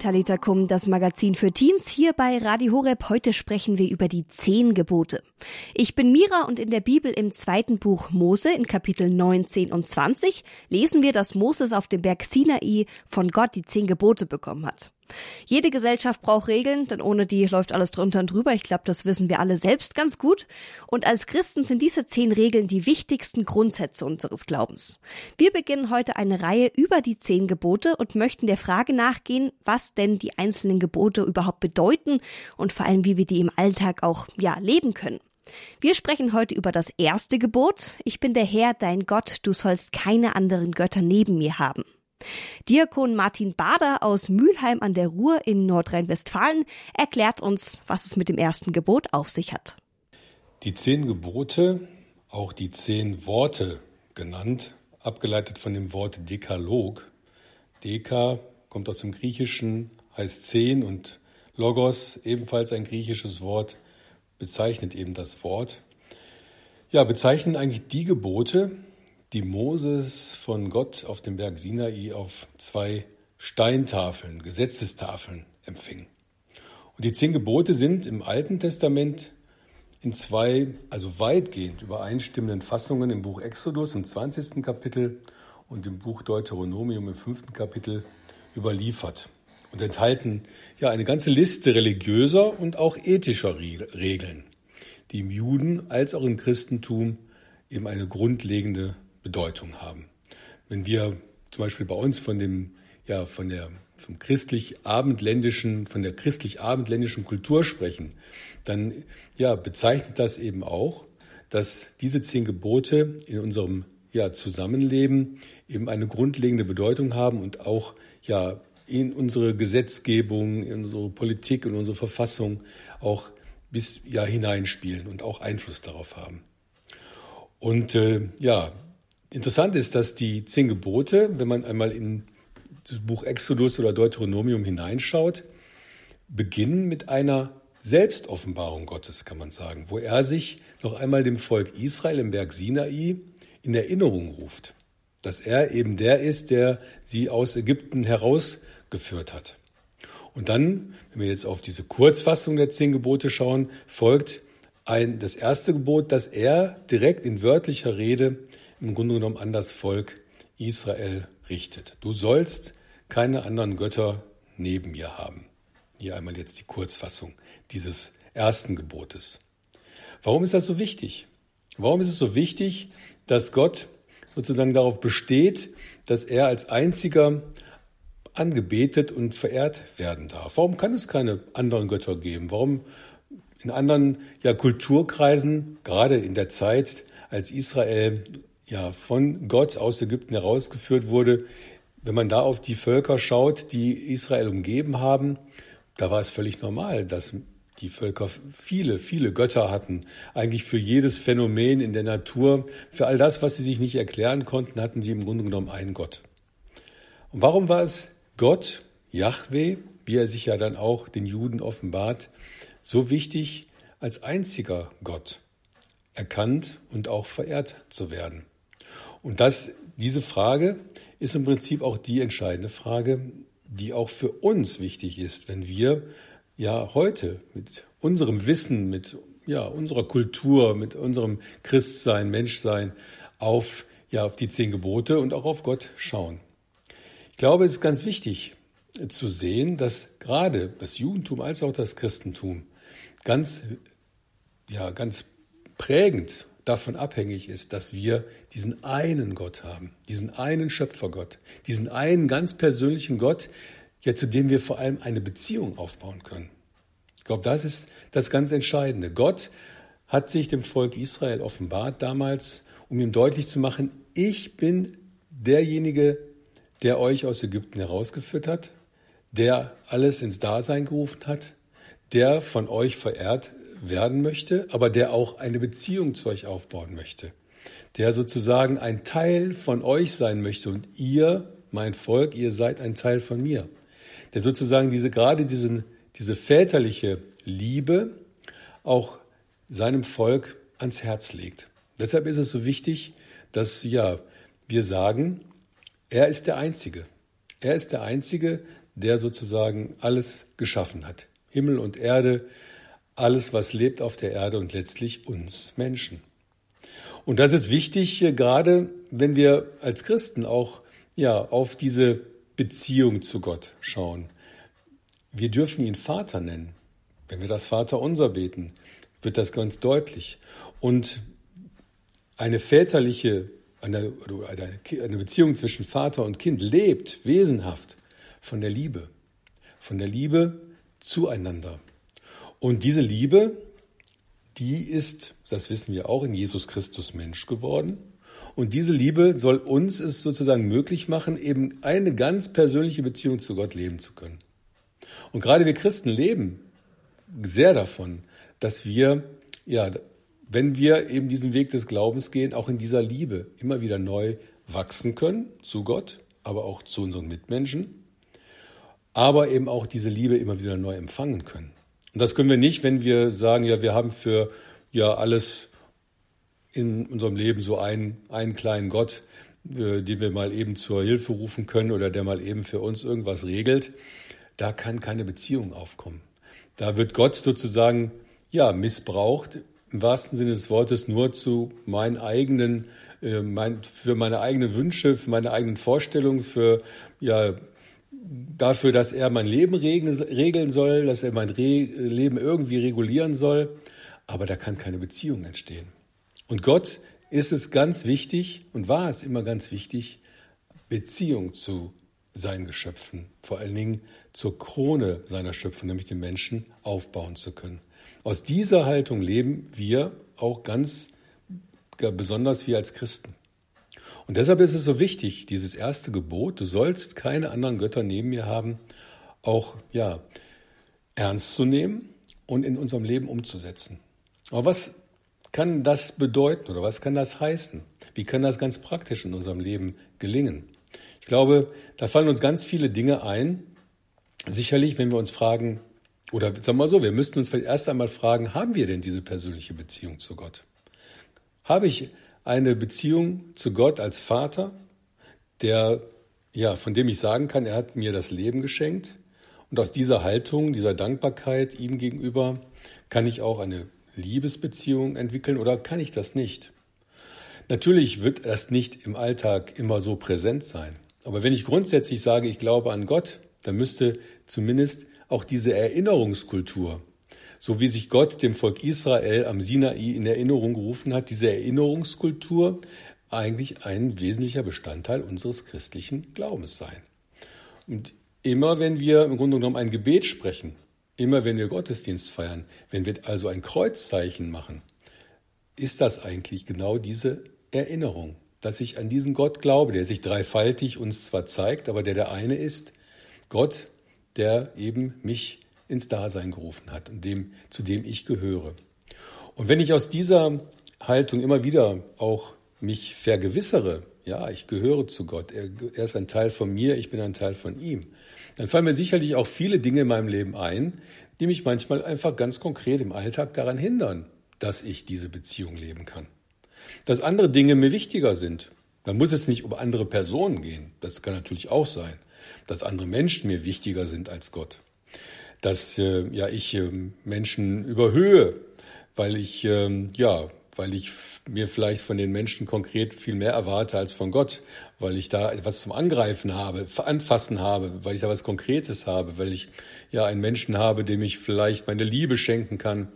Talita das Magazin für Teens hier bei Radio Horeb. Heute sprechen wir über die zehn Gebote. Ich bin Mira und in der Bibel im zweiten Buch Mose in Kapitel 19 und 20 lesen wir, dass Moses auf dem Berg Sinai von Gott die zehn Gebote bekommen hat. Jede Gesellschaft braucht Regeln, denn ohne die läuft alles drunter und drüber. Ich glaube, das wissen wir alle selbst ganz gut. Und als Christen sind diese zehn Regeln die wichtigsten Grundsätze unseres Glaubens. Wir beginnen heute eine Reihe über die zehn Gebote und möchten der Frage nachgehen, was denn die einzelnen Gebote überhaupt bedeuten und vor allem, wie wir die im Alltag auch, ja, leben können. Wir sprechen heute über das erste Gebot. Ich bin der Herr, dein Gott, du sollst keine anderen Götter neben mir haben. Diakon Martin Bader aus Mülheim an der Ruhr in Nordrhein-Westfalen erklärt uns, was es mit dem ersten Gebot auf sich hat. Die zehn Gebote, auch die zehn Worte genannt, abgeleitet von dem Wort Dekalog. Deka kommt aus dem Griechischen, heißt zehn und Logos, ebenfalls ein griechisches Wort, bezeichnet eben das Wort. Ja, bezeichnen eigentlich die Gebote, die Moses von Gott auf dem Berg Sinai auf zwei Steintafeln, Gesetzestafeln empfing. Und die zehn Gebote sind im Alten Testament in zwei, also weitgehend übereinstimmenden Fassungen im Buch Exodus im 20. Kapitel und im Buch Deuteronomium im 5. Kapitel überliefert und enthalten ja eine ganze Liste religiöser und auch ethischer Regeln, die im Juden als auch im Christentum eben eine grundlegende Bedeutung haben. Wenn wir zum Beispiel bei uns von dem, ja, von der, vom christlich-abendländischen, von der christlich-abendländischen Kultur sprechen, dann, ja, bezeichnet das eben auch, dass diese zehn Gebote in unserem, ja, Zusammenleben eben eine grundlegende Bedeutung haben und auch, ja, in unsere Gesetzgebung, in unsere Politik, in unsere Verfassung auch bis ja hineinspielen und auch Einfluss darauf haben. Und äh, ja, Interessant ist, dass die zehn Gebote, wenn man einmal in das Buch Exodus oder Deuteronomium hineinschaut, beginnen mit einer Selbstoffenbarung Gottes, kann man sagen, wo er sich noch einmal dem Volk Israel im Berg Sinai in Erinnerung ruft, dass er eben der ist, der sie aus Ägypten herausgeführt hat. Und dann, wenn wir jetzt auf diese Kurzfassung der zehn Gebote schauen, folgt ein, das erste Gebot, dass er direkt in wörtlicher Rede im Grunde genommen an das Volk Israel richtet. Du sollst keine anderen Götter neben mir haben. Hier einmal jetzt die Kurzfassung dieses ersten Gebotes. Warum ist das so wichtig? Warum ist es so wichtig, dass Gott sozusagen darauf besteht, dass er als einziger angebetet und verehrt werden darf? Warum kann es keine anderen Götter geben? Warum in anderen ja, Kulturkreisen, gerade in der Zeit, als Israel ja von Gott aus Ägypten herausgeführt wurde, wenn man da auf die Völker schaut, die Israel umgeben haben, da war es völlig normal, dass die Völker viele, viele Götter hatten. Eigentlich für jedes Phänomen in der Natur, für all das, was sie sich nicht erklären konnten, hatten sie im Grunde genommen einen Gott. Und warum war es Gott, Yahweh, wie er sich ja dann auch den Juden offenbart, so wichtig, als einziger Gott erkannt und auch verehrt zu werden? Und das, diese Frage ist im Prinzip auch die entscheidende Frage, die auch für uns wichtig ist, wenn wir ja heute mit unserem Wissen, mit ja, unserer Kultur, mit unserem Christsein, Menschsein auf, ja, auf die zehn Gebote und auch auf Gott schauen. Ich glaube, es ist ganz wichtig zu sehen, dass gerade das Judentum als auch das Christentum ganz, ja, ganz prägend davon abhängig ist, dass wir diesen einen Gott haben, diesen einen Schöpfergott, diesen einen ganz persönlichen Gott, ja, zu dem wir vor allem eine Beziehung aufbauen können. Ich glaube, das ist das ganz Entscheidende. Gott hat sich dem Volk Israel offenbart damals, um ihm deutlich zu machen, ich bin derjenige, der euch aus Ägypten herausgeführt hat, der alles ins Dasein gerufen hat, der von euch verehrt werden möchte, aber der auch eine Beziehung zu euch aufbauen möchte, der sozusagen ein Teil von euch sein möchte und ihr, mein Volk, ihr seid ein Teil von mir, der sozusagen diese gerade diesen, diese väterliche Liebe auch seinem Volk ans Herz legt. Deshalb ist es so wichtig, dass ja wir sagen, er ist der Einzige. Er ist der Einzige, der sozusagen alles geschaffen hat. Himmel und Erde, alles, was lebt auf der Erde und letztlich uns Menschen. Und das ist wichtig, gerade wenn wir als Christen auch ja, auf diese Beziehung zu Gott schauen. Wir dürfen ihn Vater nennen. Wenn wir das Vater unser beten, wird das ganz deutlich. Und eine väterliche, eine, eine Beziehung zwischen Vater und Kind lebt wesenhaft von der Liebe, von der Liebe zueinander. Und diese Liebe, die ist, das wissen wir auch, in Jesus Christus Mensch geworden. Und diese Liebe soll uns es sozusagen möglich machen, eben eine ganz persönliche Beziehung zu Gott leben zu können. Und gerade wir Christen leben sehr davon, dass wir, ja, wenn wir eben diesen Weg des Glaubens gehen, auch in dieser Liebe immer wieder neu wachsen können zu Gott, aber auch zu unseren Mitmenschen, aber eben auch diese Liebe immer wieder neu empfangen können. Und das können wir nicht, wenn wir sagen, ja, wir haben für ja alles in unserem Leben so einen, einen kleinen Gott, äh, den wir mal eben zur Hilfe rufen können oder der mal eben für uns irgendwas regelt. Da kann keine Beziehung aufkommen. Da wird Gott sozusagen ja missbraucht im wahrsten Sinne des Wortes nur zu meinen eigenen äh, mein, für meine eigenen Wünsche, für meine eigenen Vorstellungen, für ja dafür, dass er mein Leben regeln soll, dass er mein Leben irgendwie regulieren soll. Aber da kann keine Beziehung entstehen. Und Gott ist es ganz wichtig und war es immer ganz wichtig, Beziehung zu seinen Geschöpfen, vor allen Dingen zur Krone seiner Schöpfung, nämlich den Menschen, aufbauen zu können. Aus dieser Haltung leben wir auch ganz besonders wir als Christen. Und deshalb ist es so wichtig, dieses erste Gebot, du sollst keine anderen Götter neben mir haben, auch ja, ernst zu nehmen und in unserem Leben umzusetzen. Aber was kann das bedeuten oder was kann das heißen? Wie kann das ganz praktisch in unserem Leben gelingen? Ich glaube, da fallen uns ganz viele Dinge ein. Sicherlich, wenn wir uns fragen, oder sagen wir mal so, wir müssten uns vielleicht erst einmal fragen, haben wir denn diese persönliche Beziehung zu Gott? Habe ich eine Beziehung zu Gott als Vater, der, ja, von dem ich sagen kann, er hat mir das Leben geschenkt. Und aus dieser Haltung, dieser Dankbarkeit ihm gegenüber, kann ich auch eine Liebesbeziehung entwickeln oder kann ich das nicht? Natürlich wird das nicht im Alltag immer so präsent sein. Aber wenn ich grundsätzlich sage, ich glaube an Gott, dann müsste zumindest auch diese Erinnerungskultur, so wie sich Gott dem Volk Israel am Sinai in Erinnerung gerufen hat, diese Erinnerungskultur eigentlich ein wesentlicher Bestandteil unseres christlichen Glaubens sein. Und immer wenn wir im Grunde genommen ein Gebet sprechen, immer wenn wir Gottesdienst feiern, wenn wir also ein Kreuzzeichen machen, ist das eigentlich genau diese Erinnerung, dass ich an diesen Gott glaube, der sich dreifaltig uns zwar zeigt, aber der der eine ist, Gott, der eben mich ins Dasein gerufen hat und dem, zu dem ich gehöre. Und wenn ich aus dieser Haltung immer wieder auch mich vergewissere, ja, ich gehöre zu Gott, er, er ist ein Teil von mir, ich bin ein Teil von ihm, dann fallen mir sicherlich auch viele Dinge in meinem Leben ein, die mich manchmal einfach ganz konkret im Alltag daran hindern, dass ich diese Beziehung leben kann. Dass andere Dinge mir wichtiger sind. Dann muss es nicht um andere Personen gehen. Das kann natürlich auch sein. Dass andere Menschen mir wichtiger sind als Gott dass äh, ja ich äh, Menschen überhöhe, weil ich äh, ja, weil ich mir vielleicht von den Menschen konkret viel mehr erwarte als von Gott, weil ich da etwas zum Angreifen habe, anfassen habe, weil ich da was Konkretes habe, weil ich ja einen Menschen habe, dem ich vielleicht meine Liebe schenken kann,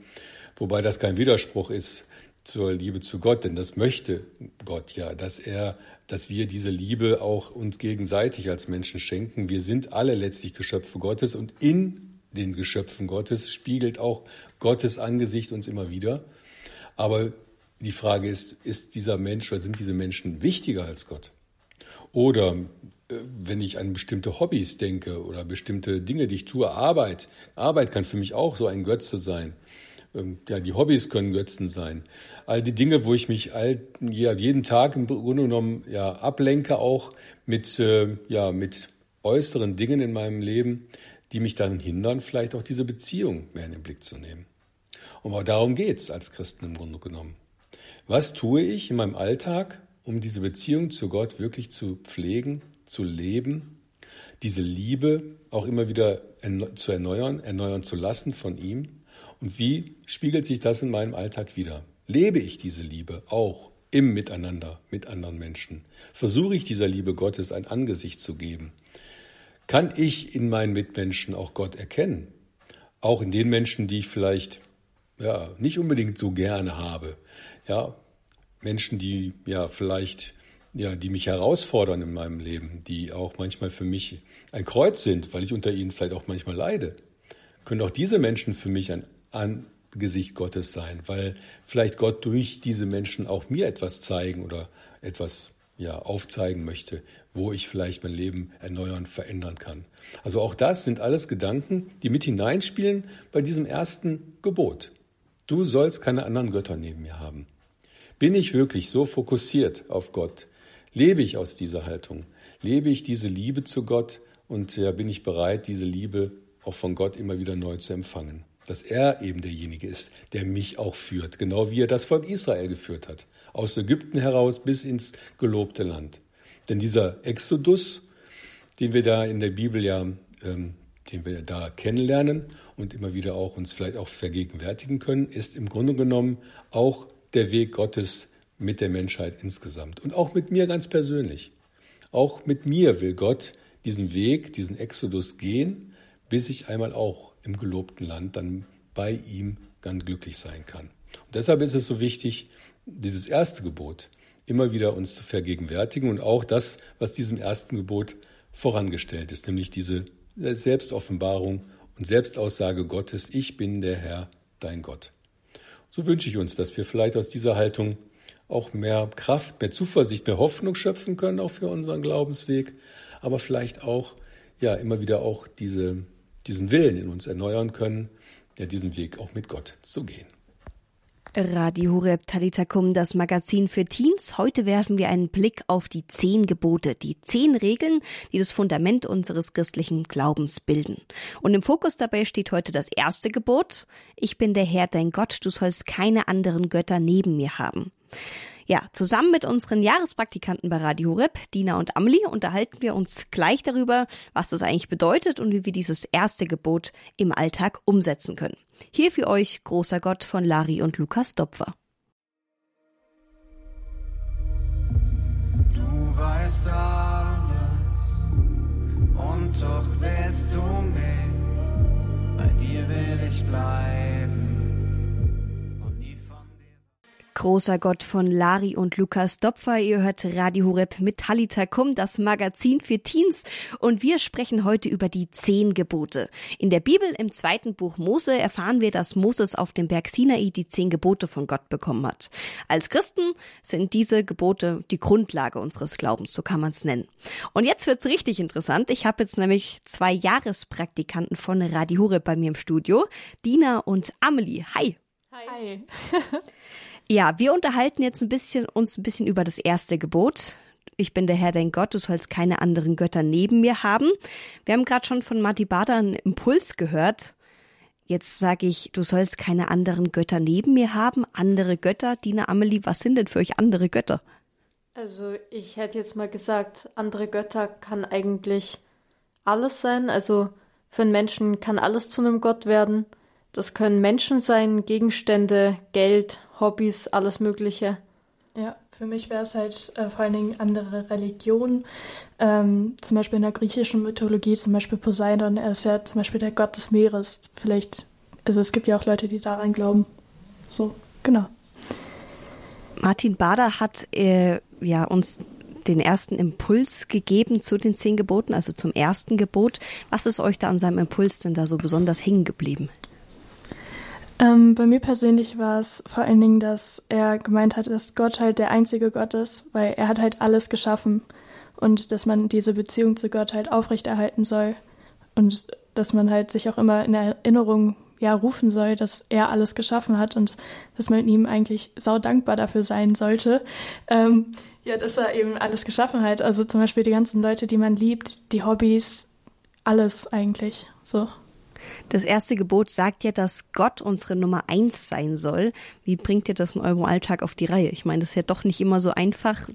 wobei das kein Widerspruch ist zur Liebe zu Gott, denn das möchte Gott ja, dass er, dass wir diese Liebe auch uns gegenseitig als Menschen schenken. Wir sind alle letztlich Geschöpfe Gottes und in den Geschöpfen Gottes, spiegelt auch Gottes Angesicht uns immer wieder. Aber die Frage ist, ist dieser Mensch oder sind diese Menschen wichtiger als Gott? Oder äh, wenn ich an bestimmte Hobbys denke oder bestimmte Dinge, die ich tue, Arbeit. Arbeit kann für mich auch so ein Götze sein. Ähm, ja, die Hobbys können Götzen sein. All die Dinge, wo ich mich all, ja, jeden Tag im Grunde genommen ja, ablenke, auch mit, äh, ja, mit äußeren Dingen in meinem Leben, die mich dann hindern, vielleicht auch diese Beziehung mehr in den Blick zu nehmen. Und darum geht es als Christen im Grunde genommen. Was tue ich in meinem Alltag, um diese Beziehung zu Gott wirklich zu pflegen, zu leben? diese Liebe auch immer wieder zu erneuern, erneuern zu lassen von ihm. Und wie spiegelt sich das in meinem Alltag wieder? Lebe ich diese Liebe auch im Miteinander mit anderen Menschen? Versuche ich dieser Liebe Gottes ein Angesicht zu geben? Kann ich in meinen Mitmenschen auch Gott erkennen? Auch in den Menschen, die ich vielleicht ja, nicht unbedingt so gerne habe. Ja, Menschen, die ja vielleicht ja, die mich herausfordern in meinem Leben, die auch manchmal für mich ein Kreuz sind, weil ich unter ihnen vielleicht auch manchmal leide, können auch diese Menschen für mich ein Angesicht Gottes sein, weil vielleicht Gott durch diese Menschen auch mir etwas zeigen oder etwas ja, aufzeigen möchte, wo ich vielleicht mein Leben erneuern, verändern kann. Also auch das sind alles Gedanken, die mit hineinspielen bei diesem ersten Gebot. Du sollst keine anderen Götter neben mir haben. Bin ich wirklich so fokussiert auf Gott? Lebe ich aus dieser Haltung? Lebe ich diese Liebe zu Gott und ja, bin ich bereit, diese Liebe auch von Gott immer wieder neu zu empfangen? Dass er eben derjenige ist, der mich auch führt, genau wie er das Volk Israel geführt hat, aus Ägypten heraus bis ins gelobte Land. Denn dieser Exodus, den wir da in der Bibel ja, ähm, den wir da kennenlernen und immer wieder auch uns vielleicht auch vergegenwärtigen können, ist im Grunde genommen auch der Weg Gottes mit der Menschheit insgesamt und auch mit mir ganz persönlich. Auch mit mir will Gott diesen Weg, diesen Exodus gehen, bis ich einmal auch im gelobten Land dann bei ihm ganz glücklich sein kann. Und deshalb ist es so wichtig, dieses erste Gebot immer wieder uns zu vergegenwärtigen und auch das, was diesem ersten Gebot vorangestellt ist, nämlich diese Selbstoffenbarung und Selbstaussage Gottes, ich bin der Herr, dein Gott. So wünsche ich uns, dass wir vielleicht aus dieser Haltung auch mehr Kraft, mehr Zuversicht, mehr Hoffnung schöpfen können, auch für unseren Glaubensweg, aber vielleicht auch ja immer wieder auch diese, diesen Willen in uns erneuern können, ja diesen Weg auch mit Gott zu gehen. Radio Horeb Talitakum, das Magazin für Teens. Heute werfen wir einen Blick auf die zehn Gebote, die zehn Regeln, die das Fundament unseres christlichen Glaubens bilden. Und im Fokus dabei steht heute das erste Gebot. Ich bin der Herr, dein Gott, du sollst keine anderen Götter neben mir haben. Ja, zusammen mit unseren Jahrespraktikanten bei Radio Horeb, Dina und Amelie, unterhalten wir uns gleich darüber, was das eigentlich bedeutet und wie wir dieses erste Gebot im Alltag umsetzen können. Hier für euch großer Gott von Lari und Lukas Dopfer. Du weißt alles und doch willst du mich, bei dir will ich bleiben. Großer Gott von Lari und Lukas Dopfer. Ihr hört Radio Horeb mit Talita Kum, das Magazin für Teens. Und wir sprechen heute über die zehn Gebote. In der Bibel im zweiten Buch Mose erfahren wir, dass Moses auf dem Berg Sinai die zehn Gebote von Gott bekommen hat. Als Christen sind diese Gebote die Grundlage unseres Glaubens, so kann man es nennen. Und jetzt wird's richtig interessant. Ich habe jetzt nämlich zwei Jahrespraktikanten von Radio Horeb bei mir im Studio. Dina und Amelie. Hi. Hi. Ja, wir unterhalten jetzt ein bisschen, uns ein bisschen über das erste Gebot. Ich bin der Herr, dein Gott, du sollst keine anderen Götter neben mir haben. Wir haben gerade schon von Mati Bader einen Impuls gehört. Jetzt sage ich, du sollst keine anderen Götter neben mir haben. Andere Götter, Dina Amelie, was sind denn für euch andere Götter? Also ich hätte jetzt mal gesagt, andere Götter kann eigentlich alles sein. Also für einen Menschen kann alles zu einem Gott werden. Das können Menschen sein, Gegenstände, Geld, Hobbys, alles Mögliche. Ja, für mich wäre es halt äh, vor allen Dingen andere Religionen. Ähm, zum Beispiel in der griechischen Mythologie, zum Beispiel Poseidon, er ist ja zum Beispiel der Gott des Meeres. Vielleicht, also es gibt ja auch Leute, die daran glauben. So, genau. Martin Bader hat äh, ja uns den ersten Impuls gegeben zu den zehn Geboten, also zum ersten Gebot. Was ist euch da an seinem Impuls denn da so besonders hängen geblieben? Ähm, bei mir persönlich war es vor allen Dingen, dass er gemeint hat, dass Gott halt der einzige Gott ist, weil er hat halt alles geschaffen und dass man diese Beziehung zu Gott halt aufrechterhalten soll und dass man halt sich auch immer in Erinnerung ja rufen soll, dass er alles geschaffen hat und dass man ihm eigentlich sau dankbar dafür sein sollte. Ähm, ja, dass er eben alles geschaffen hat. Also zum Beispiel die ganzen Leute, die man liebt, die Hobbys, alles eigentlich so. Das erste Gebot sagt ja, dass Gott unsere Nummer eins sein soll. Wie bringt ihr das in eurem Alltag auf die Reihe? Ich meine, das ist ja doch nicht immer so einfach,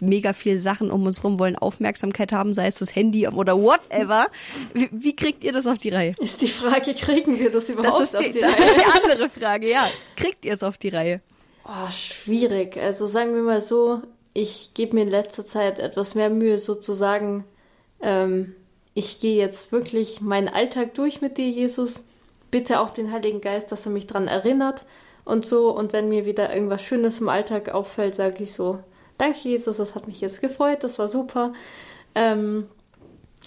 mega viel Sachen um uns rum, wollen Aufmerksamkeit haben, sei es das Handy oder whatever. Wie, wie kriegt ihr das auf die Reihe? Ist die Frage, kriegen wir das überhaupt das ist auf die, die das Reihe? ist die andere Frage, ja. Kriegt ihr es auf die Reihe? Oh, schwierig. Also sagen wir mal so, ich gebe mir in letzter Zeit etwas mehr Mühe, sozusagen. Ähm, ich gehe jetzt wirklich meinen Alltag durch mit dir, Jesus. Bitte auch den Heiligen Geist, dass er mich dran erinnert und so. Und wenn mir wieder irgendwas Schönes im Alltag auffällt, sage ich so, danke Jesus, das hat mich jetzt gefreut, das war super. Ähm,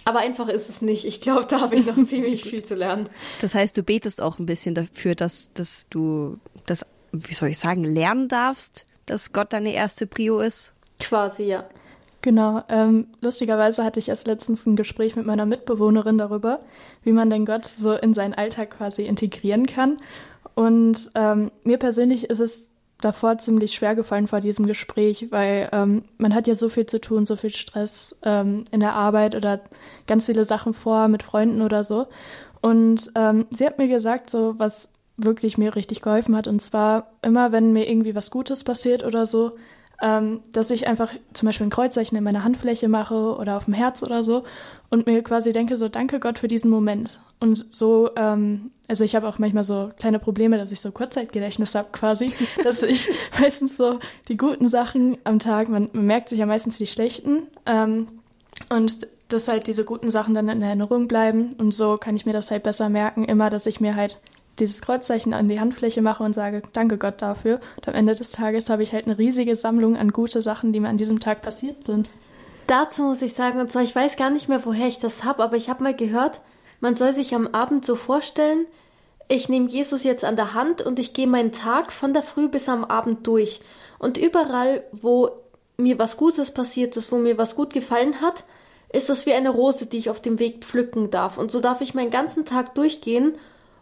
aber einfach ist es nicht. Ich glaube, da habe ich noch ziemlich viel zu lernen. Das heißt, du betest auch ein bisschen dafür, dass, dass du das, wie soll ich sagen, lernen darfst, dass Gott deine erste Prio ist? Quasi, ja. Genau. Ähm, lustigerweise hatte ich erst letztens ein Gespräch mit meiner Mitbewohnerin darüber, wie man denn Gott so in seinen Alltag quasi integrieren kann. Und ähm, mir persönlich ist es davor ziemlich schwer gefallen vor diesem Gespräch, weil ähm, man hat ja so viel zu tun, so viel Stress ähm, in der Arbeit oder ganz viele Sachen vor mit Freunden oder so. Und ähm, sie hat mir gesagt, so was wirklich mir richtig geholfen hat. Und zwar immer, wenn mir irgendwie was Gutes passiert oder so, ähm, dass ich einfach zum Beispiel ein Kreuzzeichen in meiner Handfläche mache oder auf dem Herz oder so und mir quasi denke, so danke Gott für diesen Moment. Und so, ähm, also ich habe auch manchmal so kleine Probleme, dass ich so Kurzzeitgedächtnis habe quasi, dass ich meistens so die guten Sachen am Tag, man, man merkt sich ja meistens die schlechten ähm, und dass halt diese guten Sachen dann in Erinnerung bleiben und so kann ich mir das halt besser merken, immer, dass ich mir halt dieses Kreuzzeichen an die Handfläche mache und sage, danke Gott dafür. Und am Ende des Tages habe ich halt eine riesige Sammlung an gute Sachen, die mir an diesem Tag passiert sind. Dazu muss ich sagen, und zwar, ich weiß gar nicht mehr, woher ich das habe, aber ich habe mal gehört, man soll sich am Abend so vorstellen, ich nehme Jesus jetzt an der Hand und ich gehe meinen Tag von der Früh bis am Abend durch. Und überall, wo mir was Gutes passiert ist, wo mir was gut gefallen hat, ist es wie eine Rose, die ich auf dem Weg pflücken darf. Und so darf ich meinen ganzen Tag durchgehen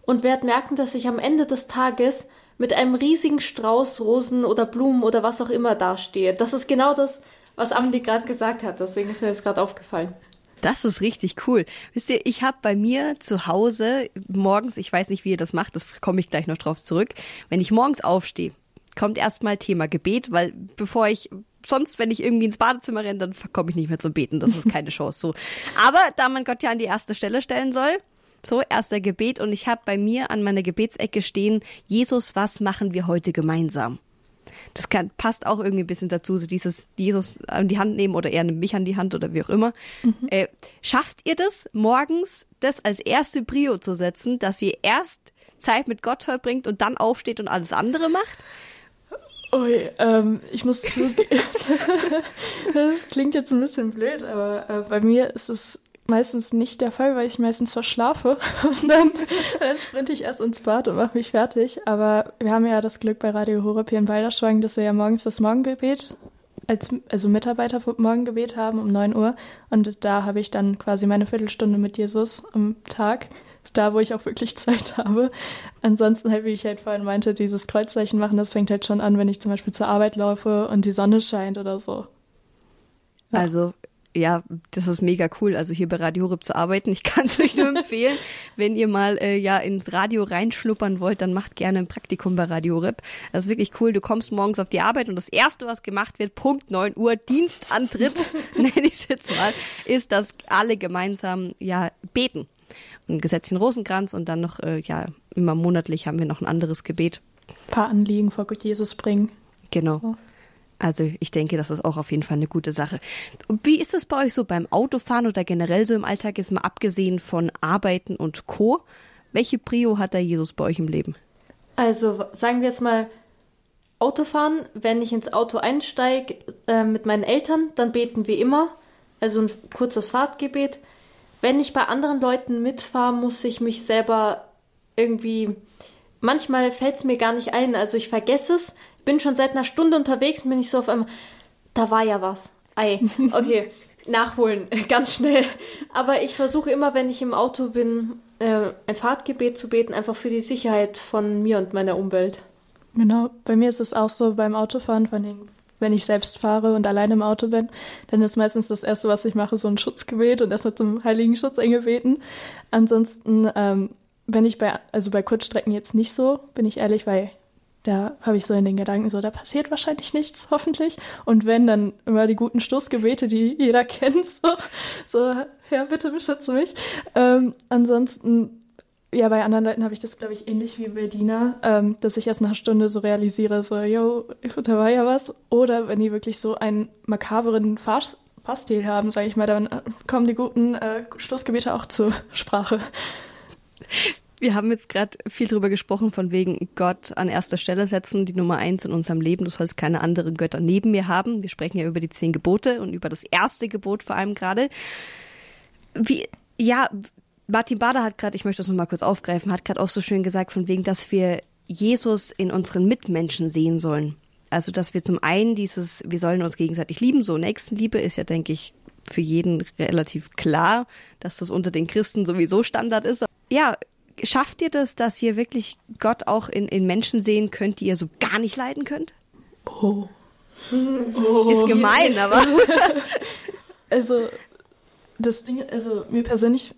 und werde merken, dass ich am Ende des Tages mit einem riesigen Strauß Rosen oder Blumen oder was auch immer dastehe. Das ist genau das, was Amelie gerade gesagt hat. Deswegen ist mir das gerade aufgefallen. Das ist richtig cool. Wisst ihr, ich habe bei mir zu Hause morgens, ich weiß nicht, wie ihr das macht, das komme ich gleich noch drauf zurück, wenn ich morgens aufstehe, kommt erstmal Thema Gebet, weil bevor ich sonst, wenn ich irgendwie ins Badezimmer renne, dann komme ich nicht mehr zum Beten. Das ist keine Chance so. Aber da man Gott ja an die erste Stelle stellen soll, so erster Gebet und ich habe bei mir an meiner Gebetsecke stehen, Jesus, was machen wir heute gemeinsam? Das kann, passt auch irgendwie ein bisschen dazu, so dieses Jesus an die Hand nehmen oder er nimmt mich an die Hand oder wie auch immer. Mhm. Äh, schafft ihr das, morgens das als erste Prio zu setzen, dass ihr erst Zeit mit Gott verbringt und dann aufsteht und alles andere macht? Ui, ähm, ich muss zugeben, klingt jetzt ein bisschen blöd, aber äh, bei mir ist es meistens nicht der Fall, weil ich meistens verschlafe und dann, dann sprinte ich erst ins Bad und mache mich fertig. Aber wir haben ja das Glück bei Radio Horeb hier in Balderschwang, dass wir ja morgens das Morgengebet als also Mitarbeiter vom Morgengebet haben um 9 Uhr und da habe ich dann quasi meine Viertelstunde mit Jesus am Tag, da wo ich auch wirklich Zeit habe. Ansonsten halt, wie ich halt vorhin meinte, dieses Kreuzzeichen machen, das fängt halt schon an, wenn ich zum Beispiel zur Arbeit laufe und die Sonne scheint oder so. Ja. Also ja, das ist mega cool, also hier bei Radio Horeb zu arbeiten. Ich kann es euch nur empfehlen, wenn ihr mal äh, ja ins Radio reinschnuppern wollt, dann macht gerne ein Praktikum bei Radio Horeb. Das ist wirklich cool. Du kommst morgens auf die Arbeit und das erste, was gemacht wird, Punkt 9 Uhr, Dienstantritt, nenne ich es jetzt mal, ist, dass alle gemeinsam ja beten. Ein Gesetzchen Rosenkranz und dann noch, äh, ja, immer monatlich haben wir noch ein anderes Gebet. Ein paar Anliegen vor Gott Jesus bringen. Genau. So. Also ich denke, das ist auch auf jeden Fall eine gute Sache. Wie ist es bei euch so beim Autofahren oder generell so im Alltag, jetzt mal abgesehen von Arbeiten und Co? Welche Prio hat da Jesus bei euch im Leben? Also sagen wir jetzt mal Autofahren, wenn ich ins Auto einsteige äh, mit meinen Eltern, dann beten wir immer, also ein kurzes Fahrtgebet. Wenn ich bei anderen Leuten mitfahre, muss ich mich selber irgendwie manchmal fällt es mir gar nicht ein, also ich vergesse es, bin schon seit einer Stunde unterwegs, bin ich so auf einmal, da war ja was. Ei, okay, nachholen, ganz schnell. Aber ich versuche immer, wenn ich im Auto bin, äh, ein Fahrtgebet zu beten, einfach für die Sicherheit von mir und meiner Umwelt. Genau, bei mir ist es auch so beim Autofahren, von den, wenn ich selbst fahre und alleine im Auto bin, dann ist meistens das Erste, was ich mache, so ein Schutzgebet und erstmal zum heiligen Schutzengel beten. Ansonsten, ähm, wenn ich bei, also bei Kurzstrecken jetzt nicht so, bin ich ehrlich, weil da habe ich so in den Gedanken so, da passiert wahrscheinlich nichts, hoffentlich. Und wenn, dann immer die guten Stoßgebete, die jeder kennt, so, so Herr, bitte beschütze mich. Ähm, ansonsten, ja, bei anderen Leuten habe ich das, glaube ich, ähnlich wie bei Dina, ähm, dass ich erst nach einer Stunde so realisiere, so, yo, da war ja was. Oder wenn die wirklich so einen makaberen Fass Fahrstil haben, sage ich mal, dann kommen die guten äh, Stoßgebete auch zur Sprache. Wir haben jetzt gerade viel drüber gesprochen, von wegen Gott an erster Stelle setzen, die Nummer eins in unserem Leben. Du sollst keine anderen Götter neben mir haben. Wir sprechen ja über die zehn Gebote und über das erste Gebot vor allem gerade. Wie, ja, Martin Bader hat gerade, ich möchte das nochmal kurz aufgreifen, hat gerade auch so schön gesagt, von wegen, dass wir Jesus in unseren Mitmenschen sehen sollen. Also, dass wir zum einen dieses, wir sollen uns gegenseitig lieben, so Nächstenliebe ist ja, denke ich, für jeden relativ klar, dass das unter den Christen sowieso Standard ist. Ja, schafft ihr das, dass ihr wirklich Gott auch in, in Menschen sehen könnt, die ihr so gar nicht leiden könnt? Oh. oh. Ist gemein, aber. also, das Ding, also mir persönlich,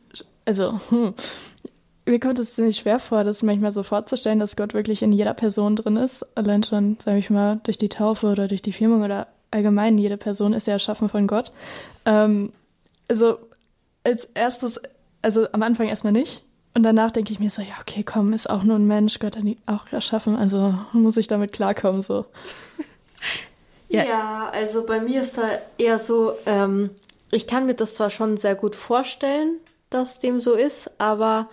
also, hm, mir kommt es ziemlich schwer vor, das manchmal so vorzustellen, dass Gott wirklich in jeder Person drin ist. Allein schon, sage ich mal, durch die Taufe oder durch die Firmung oder allgemein, jede Person ist ja erschaffen von Gott. Ähm, also als erstes, also am Anfang erstmal nicht. Und danach denke ich mir so, ja, okay, komm, ist auch nur ein Mensch, Gott hat ihn auch erschaffen, also muss ich damit klarkommen, so. ja. ja, also bei mir ist da eher so, ähm, ich kann mir das zwar schon sehr gut vorstellen, dass dem so ist, aber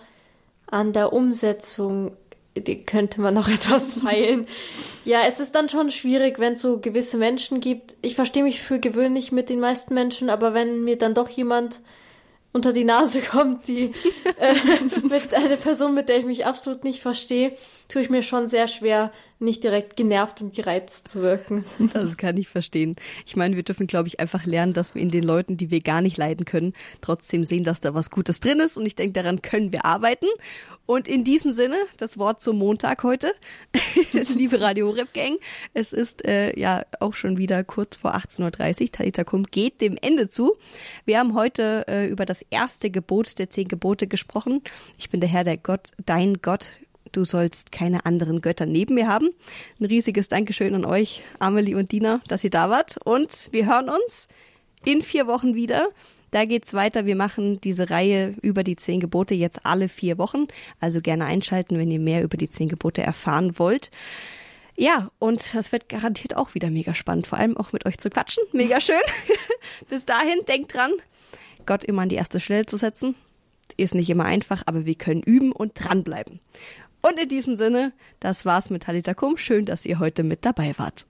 an der Umsetzung die könnte man noch etwas feilen. ja, es ist dann schon schwierig, wenn es so gewisse Menschen gibt. Ich verstehe mich für gewöhnlich mit den meisten Menschen, aber wenn mir dann doch jemand unter die Nase kommt, die äh, mit einer Person, mit der ich mich absolut nicht verstehe, tue ich mir schon sehr schwer, nicht direkt genervt und gereizt zu wirken. Das kann ich verstehen. Ich meine, wir dürfen, glaube ich, einfach lernen, dass wir in den Leuten, die wir gar nicht leiden können, trotzdem sehen, dass da was Gutes drin ist. Und ich denke, daran können wir arbeiten. Und in diesem Sinne, das Wort zum Montag heute, liebe Radio Rip Gang, es ist äh, ja auch schon wieder kurz vor 18.30 Uhr. Talita Kum geht dem Ende zu. Wir haben heute äh, über das erste Gebot der zehn Gebote gesprochen. Ich bin der Herr, der Gott, dein Gott. Du sollst keine anderen Götter neben mir haben. Ein riesiges Dankeschön an euch, Amelie und Dina, dass ihr da wart. Und wir hören uns in vier Wochen wieder. Da geht's weiter. Wir machen diese Reihe über die zehn Gebote jetzt alle vier Wochen. Also gerne einschalten, wenn ihr mehr über die zehn Gebote erfahren wollt. Ja, und das wird garantiert auch wieder mega spannend, vor allem auch mit euch zu quatschen. Mega schön. Bis dahin, denkt dran, Gott immer an die erste Stelle zu setzen. Ist nicht immer einfach, aber wir können üben und dranbleiben. Und in diesem Sinne, das war's mit Talita Kum. Schön, dass ihr heute mit dabei wart.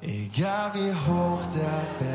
Egal wie hoch der Berg